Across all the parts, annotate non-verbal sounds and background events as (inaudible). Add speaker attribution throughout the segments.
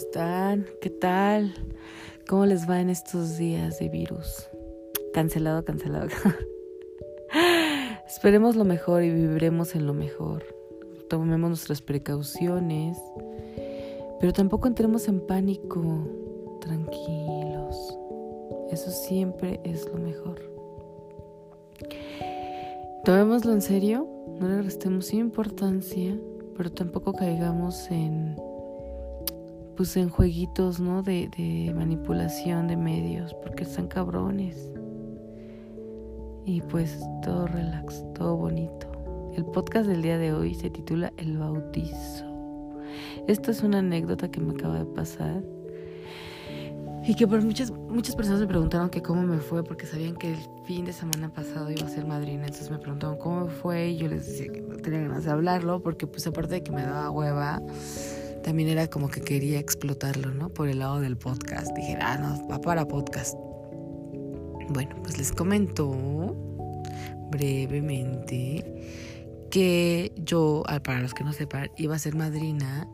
Speaker 1: están? ¿Qué tal? ¿Cómo les va en estos días de virus? Cancelado, cancelado. (laughs) Esperemos lo mejor y viviremos en lo mejor. Tomemos nuestras precauciones, pero tampoco entremos en pánico. Tranquilos. Eso siempre es lo mejor. Tomémoslo en serio, no le restemos importancia, pero tampoco caigamos en pues en jueguitos, ¿no? De, de manipulación de medios, porque están cabrones. Y pues todo relax, todo bonito. El podcast del día de hoy se titula El bautizo. Esta es una anécdota que me acaba de pasar. Y que por muchas, muchas personas me preguntaron que cómo me fue, porque sabían que el fin de semana pasado iba a ser madrina. Entonces me preguntaron cómo me fue y yo les decía que no tenía ganas de hablarlo, porque pues aparte de que me daba hueva, también era como que quería explotarlo, ¿no? Por el lado del podcast. Dije, ah, no, va para podcast. Bueno, pues les comento brevemente que yo, para los que no sepan, iba a ser madrina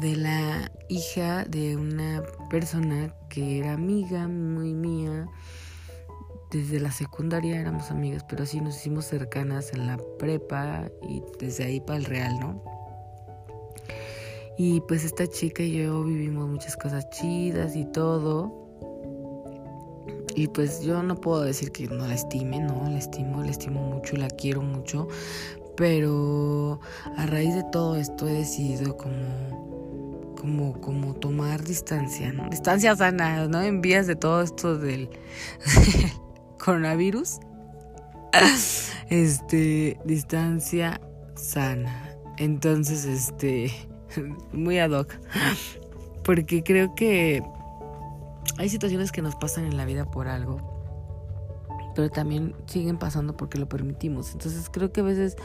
Speaker 1: de la hija de una persona que era amiga muy mía. Desde la secundaria éramos amigas, pero sí nos hicimos cercanas en la prepa y desde ahí para el real, ¿no? Y pues esta chica y yo vivimos muchas cosas chidas y todo. Y pues yo no puedo decir que no la estime, no, la estimo, la estimo mucho, la quiero mucho. Pero a raíz de todo esto he decidido como, como, como tomar distancia, ¿no? Distancia sana, ¿no? En vías de todo esto del (laughs) coronavirus. Este, distancia sana. Entonces, este muy ad hoc. Porque creo que hay situaciones que nos pasan en la vida por algo, pero también siguen pasando porque lo permitimos. Entonces creo que a veces,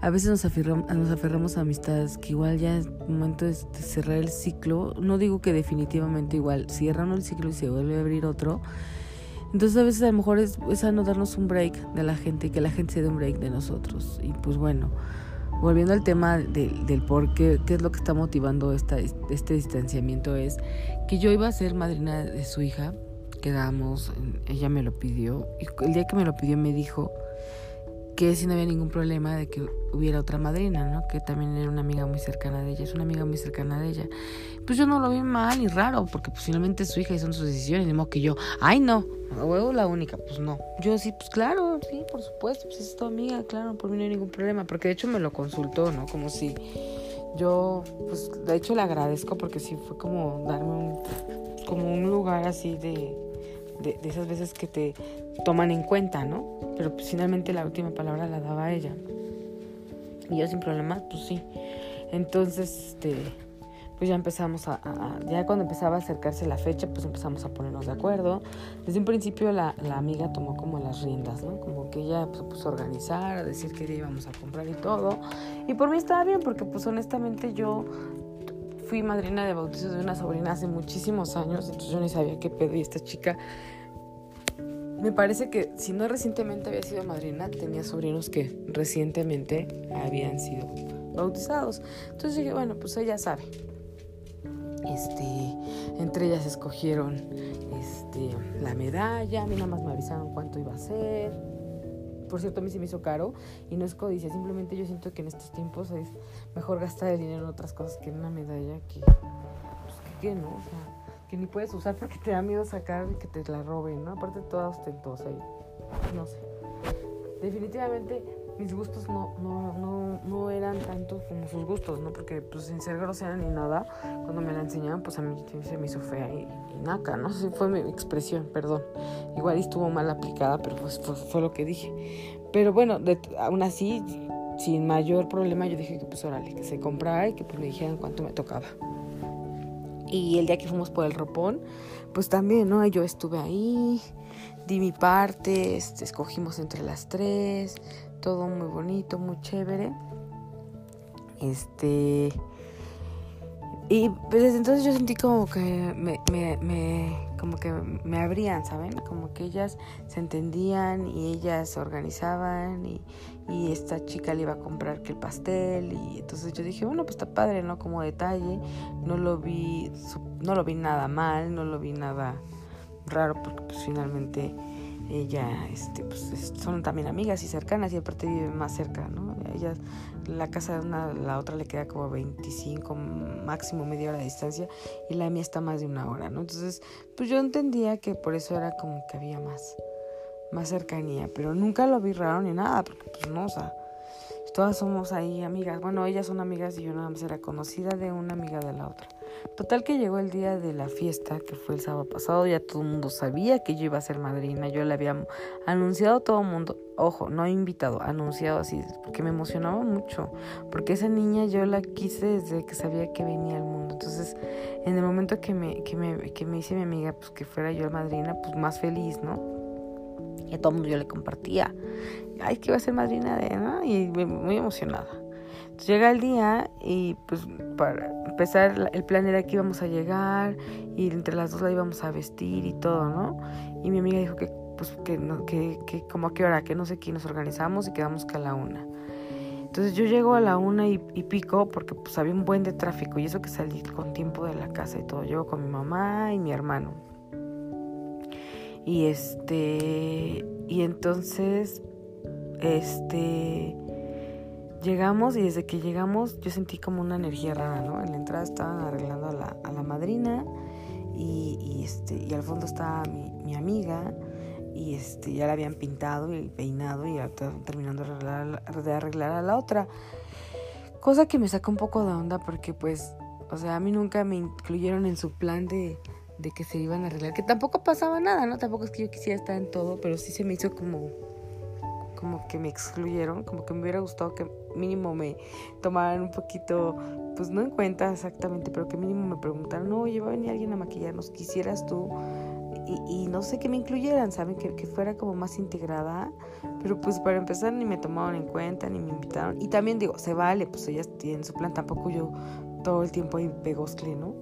Speaker 1: a veces nos aferramos, nos aferramos a amistades que igual ya es momento de cerrar el ciclo. No digo que definitivamente igual cierran el ciclo y se vuelve a abrir otro. Entonces a veces a lo mejor es, es sano darnos un break de la gente que la gente se dé un break de nosotros. Y pues bueno volviendo al tema del por qué, qué es lo que está motivando esta, este distanciamiento, es que yo iba a ser madrina de su hija, quedamos, ella me lo pidió, y el día que me lo pidió me dijo que si no había ningún problema de que hubiera otra madrina, ¿no? Que también era una amiga muy cercana de ella, es una amiga muy cercana de ella. Pues yo no lo vi mal ni raro, porque pues finalmente es su hija y son sus decisiones, de modo que yo, ay no, huevo la única, pues no. Yo sí, pues claro, sí, por supuesto, pues es tu amiga, claro, por mí no hay ningún problema, porque de hecho me lo consultó, ¿no? Como si yo, pues de hecho le agradezco porque sí fue como darme un, como un lugar así de de, esas veces que te toman en cuenta, ¿no? Pero pues, finalmente la última palabra la daba ella. Y yo sin problemas, pues sí. Entonces, este, pues ya empezamos a, ya cuando empezaba a acercarse la fecha, pues empezamos a ponernos de acuerdo. Desde un principio la, la amiga tomó como las riendas, ¿no? Como que ella pues, puso a organizar, a decir qué día íbamos a comprar y todo. Y por mí estaba bien, porque pues honestamente yo fui madrina de bautizo de una sobrina hace muchísimos años, entonces yo ni sabía qué pedo y esta chica me parece que si no recientemente había sido madrina, tenía sobrinos que recientemente habían sido bautizados. Entonces dije, bueno, pues ella sabe. Este, entre ellas escogieron este, la medalla, a mí nada más me avisaron cuánto iba a ser. Por cierto, a mí se me hizo caro y no es codicia, simplemente yo siento que en estos tiempos es mejor gastar el dinero en otras cosas que en una medalla que, pues, que, no, o sea, que ni puedes usar porque te da miedo sacar y que te la roben, ¿no? Aparte toda ostentosa y no sé. Definitivamente mis gustos no, no, no, no eran tanto como sus gustos, ¿no? Porque pues sin ser grosera ni nada, cuando me la enseñaban, pues a mí se me hizo fea y, naca, ¿no? sé fue mi expresión, perdón. Igual estuvo mal aplicada, pero pues fue, lo que dije. Pero bueno, aún así, sin mayor problema, yo dije que pues órale, que se comprara y que pues me dijeran cuánto me tocaba. Y el día que fuimos por el ropón, pues también, ¿no? Yo estuve ahí, di mi parte, este, escogimos entre las tres, todo muy bonito, muy chévere. Este. Y pues desde entonces yo sentí como que me, me, me como que me abrían, ¿saben? Como que ellas se entendían y ellas se organizaban y, y esta chica le iba a comprar que el pastel y entonces yo dije, bueno, pues está padre, ¿no? Como detalle, no lo vi, no lo vi nada mal, no lo vi nada raro porque pues finalmente ella, este, pues son también amigas y cercanas y aparte viven más cerca, ¿no? Ellas, la casa de una la otra le queda como 25, máximo media hora de distancia y la mía está más de una hora, ¿no? Entonces, pues yo entendía que por eso era como que había más, más cercanía, pero nunca lo vi raro ni nada, porque pues no, o sea, todas somos ahí amigas. Bueno, ellas son amigas y yo nada más era conocida de una amiga de la otra. Total que llegó el día de la fiesta, que fue el sábado pasado, ya todo el mundo sabía que yo iba a ser madrina, yo le había anunciado a todo el mundo, ojo, no invitado, anunciado así, porque me emocionaba mucho, porque esa niña yo la quise desde que sabía que venía al mundo, entonces en el momento que me, que me, que me hice mi amiga, pues que fuera yo la madrina, pues más feliz, ¿no? Y a todo el mundo yo le compartía, ay, que iba a ser madrina de, ¿no? Y muy emocionada llega el día y pues para empezar el plan era que íbamos a llegar y entre las dos la íbamos a vestir y todo, ¿no? Y mi amiga dijo que pues que, no, que, que como a qué hora, que no sé quién nos organizamos y quedamos que a la una. Entonces yo llego a la una y, y, pico porque pues había un buen de tráfico y eso que salí con tiempo de la casa y todo. Llego con mi mamá y mi hermano. Y este, y entonces, este, Llegamos y desde que llegamos yo sentí como una energía rara, ¿no? En la entrada estaban arreglando a la, a la madrina y, este, y al fondo estaba mi, mi, amiga y este, ya la habían pintado y peinado y ya terminando de arreglar, de arreglar a la otra. Cosa que me sacó un poco de onda porque pues, o sea, a mí nunca me incluyeron en su plan de, de que se iban a arreglar, que tampoco pasaba nada, ¿no? Tampoco es que yo quisiera estar en todo, pero sí se me hizo como como que me excluyeron, como que me hubiera gustado que mínimo me tomaran un poquito, pues no en cuenta exactamente, pero que mínimo me preguntaran, oye, va a venir alguien a maquillarnos, quisieras tú, y, no sé que me incluyeran, ¿saben? Que, que, fuera como más integrada, pero pues para empezar ni me tomaron en cuenta, ni me invitaron, y también digo, se vale, pues ellas tienen su plan, tampoco yo todo el tiempo ahí pegoscle, ¿no?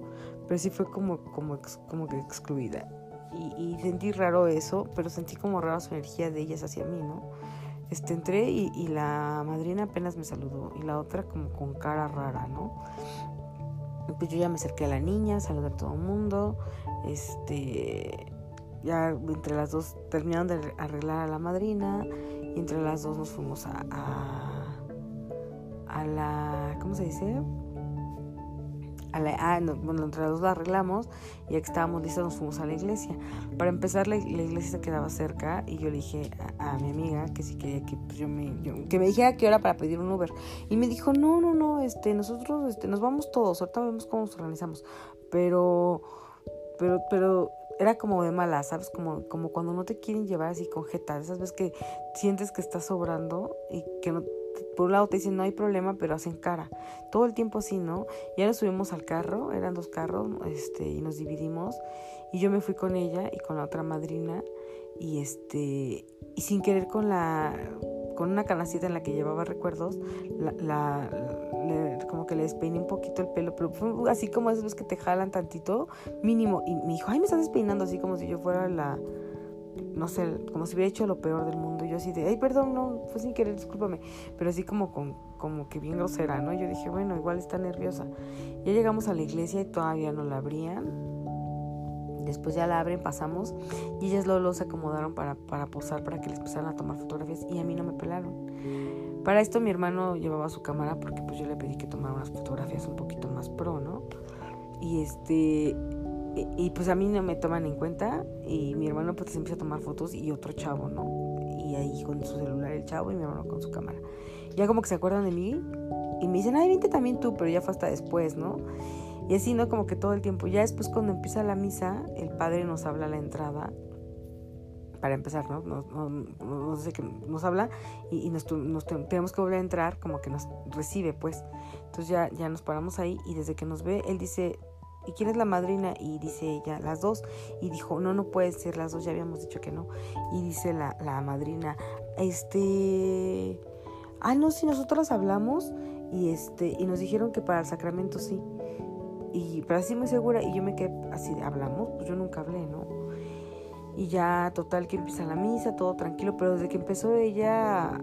Speaker 1: Pero sí fue como, como, como que excluida. Y, y, sentí raro eso, pero sentí como raro su energía de ellas hacia mí, ¿no? Este, entré y, la madrina apenas me saludó y la otra como con cara rara, ¿no? Pues yo ya me acerqué a la niña, saludé a todo el mundo, este, ya entre las dos terminaron de arreglar a la madrina y entre las dos nos fuimos a, a, a la, ¿cómo se dice? Ah, bueno, entre los dos la arreglamos y ya que estábamos listos nos fuimos a la iglesia. Para empezar, la, iglesia se quedaba cerca y yo le dije a, mi amiga que si quería que pues, yo me, que me dijera qué hora para pedir un Uber. Y me dijo, no, no, no, este, nosotros este, nos vamos todos, ahorita vemos cómo nos organizamos. Pero, pero, pero era como de mala, ¿sabes? Como, como cuando no te quieren llevar así con jeta, esas veces que sientes que estás sobrando y que no por un lado te dicen no hay problema, pero hacen cara. Todo el tiempo así, ¿no? Ya nos subimos al carro, eran dos carros, este, y nos dividimos. Y yo me fui con ella y con la otra madrina. Y este, y sin querer con la, con una canacita en la que llevaba recuerdos, la, como que le despeiné un poquito el pelo, pero fue así como veces que te jalan tantito, mínimo. Y me dijo, ay, me estás despeinando así como si yo fuera la no sé, como si hubiera hecho lo peor del mundo. Yo así de, ay, perdón, no, fue sin querer, discúlpame. Pero así como, con, como que bien grosera, ¿no? Yo dije, bueno, igual está nerviosa. Ya llegamos a la iglesia y todavía no la abrían. Después ya la abren, pasamos y ellas luego, se acomodaron para, para posar, para que les empezaran a tomar fotografías y a mí no me pelaron. Para esto mi hermano llevaba su cámara porque pues yo le pedí que tomara unas fotografías un poquito más pro, ¿no? Y este, y, pues a mí no me toman en cuenta y mi hermano pues empieza a tomar fotos y otro chavo, ¿no? Y ahí con su celular el chavo y mi hermano con su cámara. Ya como que se acuerdan de mí y me dicen, ay, vente también tú, pero ya fue hasta después, ¿no? Y así, ¿no? Como que todo el tiempo. Ya después cuando empieza la misa, el padre nos habla a la entrada para empezar, ¿no? Nos, no, sé qué nos habla y, nos, tenemos que volver a entrar, como que nos recibe, pues. Entonces ya, ya nos paramos ahí y desde que nos ve, él dice, ¿y quién es la madrina? Y dice ella, las dos. Y dijo, no, no puede ser las dos, ya habíamos dicho que no. Y dice la, la madrina, este... Ah, no, si nosotros hablamos y este y nos dijeron que para el sacramento sí. Y pero así muy segura y yo me quedé así, hablamos, pues yo nunca hablé, ¿no? Y ya total que empieza la misa, todo tranquilo, pero desde que empezó ella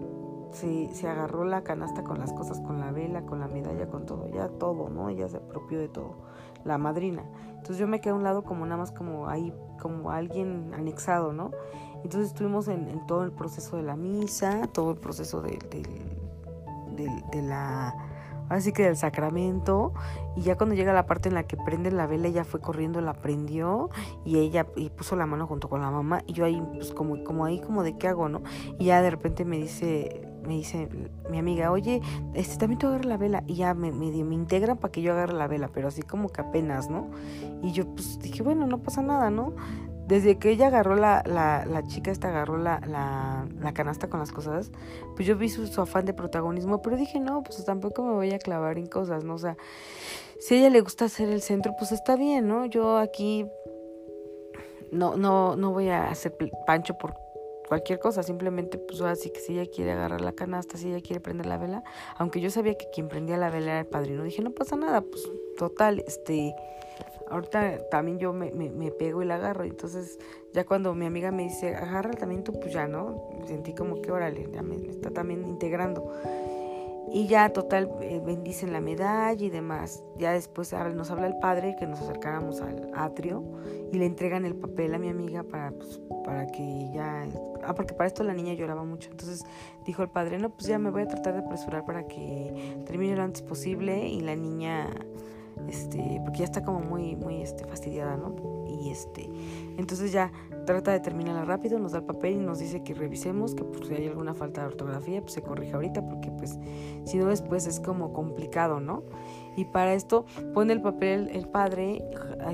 Speaker 1: se, se, agarró la canasta con las cosas, con la vela, con la medalla, con todo, ya todo, ¿no? Ella se apropió de todo, la madrina. Entonces yo me quedé a un lado como nada más como ahí, como alguien anexado, ¿no? Entonces estuvimos en, todo el proceso de la misa, todo el proceso de, de la así que del sacramento y ya cuando llega la parte en la que prende la vela ella fue corriendo la prendió y ella y puso la mano junto con la mamá y yo ahí pues como como ahí como de qué hago no y ya de repente me dice me dice mi amiga, oye, este, también tú agarras la vela. Y ya me, me, me integran para que yo agarre la vela, pero así como que apenas, ¿no? Y yo pues dije, bueno, no pasa nada, ¿no? Desde que ella agarró la, la, la chica esta agarró la, la, la, canasta con las cosas, pues yo vi su, su, afán de protagonismo, pero dije, no, pues tampoco me voy a clavar en cosas, ¿no? O sea, si a ella le gusta ser el centro, pues está bien, ¿no? Yo aquí no, no, no voy a hacer pancho por cualquier cosa, simplemente pues así que si ella quiere agarrar la canasta, si ella quiere prender la vela, aunque yo sabía que quien prendía la vela era el padrino, dije no pasa nada, pues total, este, ahorita también yo me, me, pego y la agarro, entonces ya cuando mi amiga me dice agarra también tú, pues ya, ¿no? Sentí como que órale, ya me está también integrando. Y ya total eh, bendicen la medalla y demás. Ya después nos habla el padre que nos acercáramos al atrio y le entregan el papel a mi amiga para, pues, para que ya... Ah, porque para esto la niña lloraba mucho. Entonces dijo el padre, no, pues ya me voy a tratar de apresurar para que termine lo antes posible y la niña este, porque ya está como muy, muy este, fastidiada, ¿no? Y este, entonces ya trata de terminarla rápido, nos da el papel y nos dice que revisemos, que pues, si hay alguna falta de ortografía, pues se corrige ahorita, porque pues si no después es como complicado, ¿no? Y para esto pone el papel el padre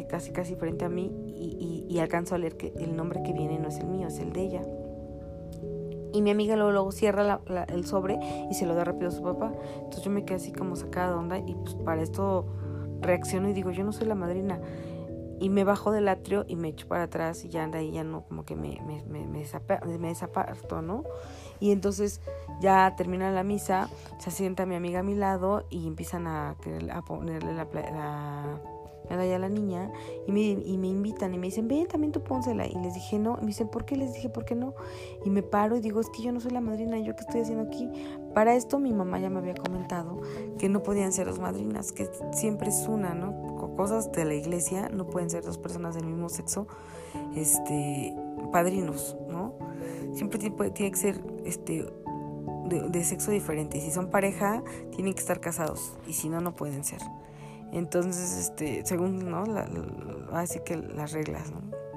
Speaker 1: casi casi frente a mí y, y, alcanzo a leer que el nombre que viene no es el mío, es el de ella. Y mi amiga luego, luego cierra el sobre y se lo da rápido a su papá. Entonces yo me quedé así como sacada de onda y pues para esto reacciono y digo, yo no soy la madrina. Y me bajo del atrio y me echo para atrás y ya de ahí ya no, como que me, me, me, me, desaparto, ¿no? Y entonces ya termina la misa, se sienta mi amiga a mi lado y empiezan a, a ponerle la, la medalla a la niña y me, y me invitan y me dicen, ven, también tú pónsela. Y les dije, no. Y me dicen, ¿por qué? Les dije, ¿por qué no? Y me paro y digo, es que yo no soy la madrina, ¿yo qué estoy haciendo aquí? Para esto mi mamá ya me había comentado que no podían ser dos madrinas, que siempre es una, ¿no? Cosas de la iglesia, no pueden ser dos personas del mismo sexo, este, padrinos, ¿no? Siempre tiene, que ser, este, de, sexo diferente. Y si son pareja, tienen que estar casados. Y si no, no pueden ser. Entonces, este, según, ¿no? así que las reglas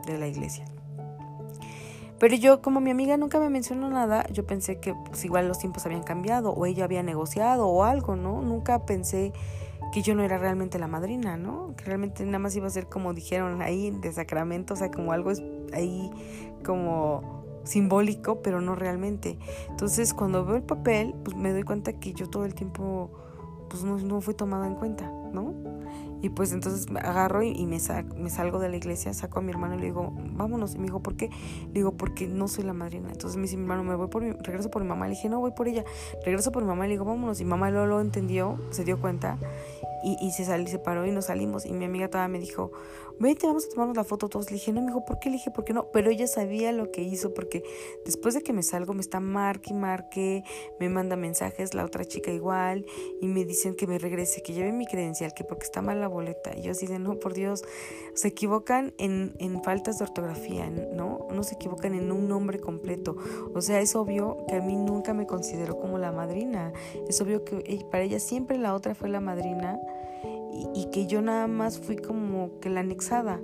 Speaker 1: de la iglesia. Pero yo, como mi amiga nunca me mencionó nada, yo pensé que pues, igual los tiempos habían cambiado o ella había negociado o algo, ¿no? Nunca pensé que yo no era realmente la madrina, ¿no? Que realmente nada más iba a ser como dijeron ahí de sacramento, o sea, como algo ahí como simbólico, pero no realmente. Entonces, cuando veo el papel, pues me doy cuenta que yo todo el tiempo pues no, no fui tomada en cuenta, ¿no? Y pues entonces agarro y, me, me salgo de la iglesia, saco a mi hermano y le digo, vámonos. Y me dijo, ¿por qué? Le digo, porque no soy la madrina. Entonces me dice mi hermano, me voy por mi, regreso por mi mamá. Le dije, no, voy por ella. Regreso por mi mamá y le digo, vámonos. Y mamá lo, lo entendió, se dio cuenta y, y se salió, se paró y nos salimos. Y mi amiga todavía me dijo, vete, vamos a tomarnos la foto todos. Le dije, no, me dijo, ¿por qué? Le dije, ¿por qué no? Pero ella sabía lo que hizo porque después de que me salgo me está marque y marque, me manda mensajes, la otra chica igual, y me dicen que me regrese, que lleve mi credencial, que porque está mal la boleta. Y yo así de, no, por Dios, se equivocan en, en faltas de ortografía, ¿no? No se equivocan en un nombre completo. O sea, es obvio que a mí nunca me consideró como la madrina. Es obvio que para ella siempre la otra fue la madrina y, que yo nada más fui como que la anexada.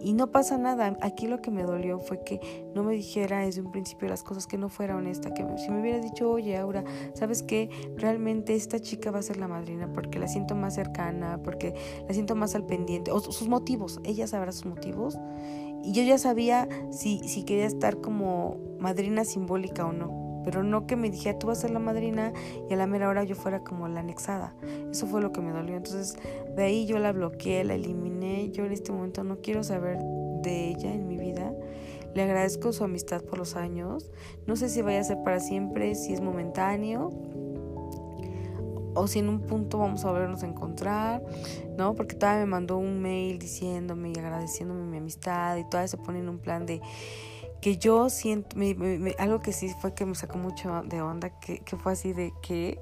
Speaker 1: Y no pasa nada. Aquí lo que me dolió fue que no me dijera desde un principio las cosas, que no fuera honesta, que si me hubiera dicho, oye, Aura, ¿sabes qué? Realmente esta chica va a ser la madrina porque la siento más cercana, porque la siento más al pendiente, o sus motivos, ella sabrá sus motivos. Y yo ya sabía si, si quería estar como madrina simbólica o no pero no que me dijera tú vas a ser la madrina y a la mera hora yo fuera como la anexada. Eso fue lo que me dolió. Entonces de ahí yo la bloqueé, la eliminé. Yo en este momento no quiero saber de ella en mi vida. Le agradezco su amistad por los años. No sé si vaya a ser para siempre, si es momentáneo o si en un punto vamos a volvernos a encontrar, ¿no? Porque todavía me mandó un mail diciéndome y agradeciéndome mi amistad y todavía se pone en un plan de que yo siento, algo que sí fue que me sacó mucho de onda, que, que fue así de que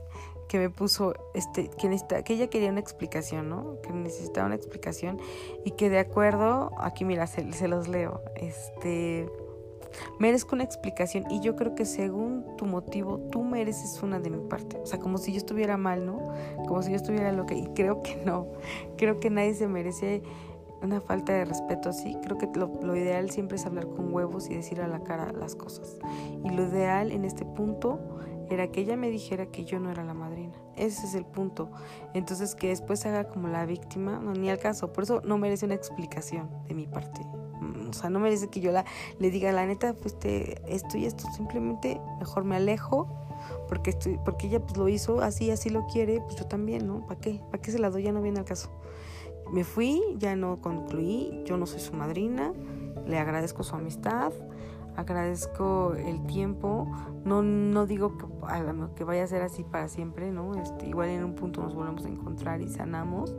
Speaker 1: que me puso este que necesita, que ella quería una explicación, ¿no? Que necesitaba una explicación y que de acuerdo, aquí mira, se, se los leo. Este merezco una explicación y yo creo que según tu motivo tú mereces una de mi parte. O sea, como si yo estuviera mal, ¿no? Como si yo estuviera loca y creo que no. Creo que nadie se merece una falta de respeto así. Creo que lo, lo, ideal siempre es hablar con huevos y decir a la cara las cosas. Y lo ideal en este punto era que ella me dijera que yo no era la madrina. Ese es el punto. Entonces que después se haga como la víctima, no, ni al caso. Por eso no merece una explicación de mi parte. Mm, o sea, no merece que yo la, le diga, la neta, pues te, esto y esto. Simplemente mejor me alejo porque, estoy, porque ella pues lo hizo así, así lo quiere, pues yo también, ¿no? ¿Para qué? ¿Para qué se la doy? Ya no viene al caso. Me fui, ya no concluí, yo no soy su madrina, le agradezco su amistad, agradezco el tiempo, no, no digo que, que vaya a ser así para siempre, ¿no? Este, igual en un punto nos volvemos a encontrar y sanamos,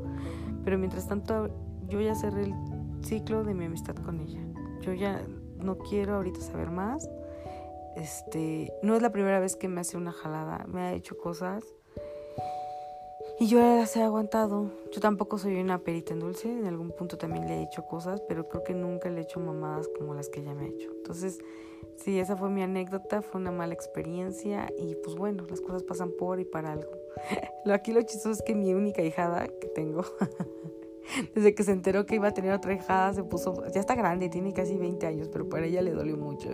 Speaker 1: pero mientras tanto yo ya cerré el ciclo de mi amistad con ella. Yo ya no quiero ahorita saber más. Este, no es la primera vez que me hace una jalada, me ha hecho cosas y yo las he aguantado. Yo tampoco soy una perita en dulce. En algún punto también le he hecho cosas, pero creo que nunca le he hecho mamadas como las que ella me ha hecho. Entonces, sí, esa fue mi anécdota. Fue una mala experiencia. Y pues bueno, las cosas pasan por y para algo. (laughs) Aquí lo chistoso es que mi única hijada que tengo (laughs) (laughs) Desde que se enteró que iba a tener otra hijada, se puso, ya está grande, tiene casi 20 años, pero para ella le dolió mucho.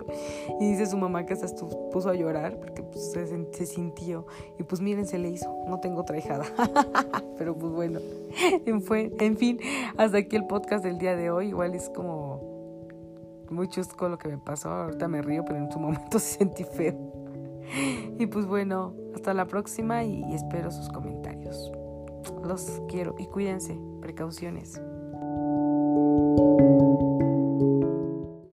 Speaker 1: Y dice su mamá que hasta puso a llorar porque pues, se, sintió. Y pues miren, se le hizo, no tengo otra hijada. (laughs) pero pues bueno, (laughs) fue, en fin, hasta aquí el podcast del día de hoy. Igual es como muy chusco lo que me pasó. Ahorita me río, pero en su momento se sentí feo. Y pues bueno, hasta la próxima y espero sus comentarios. Los quiero y cuídense precauciones.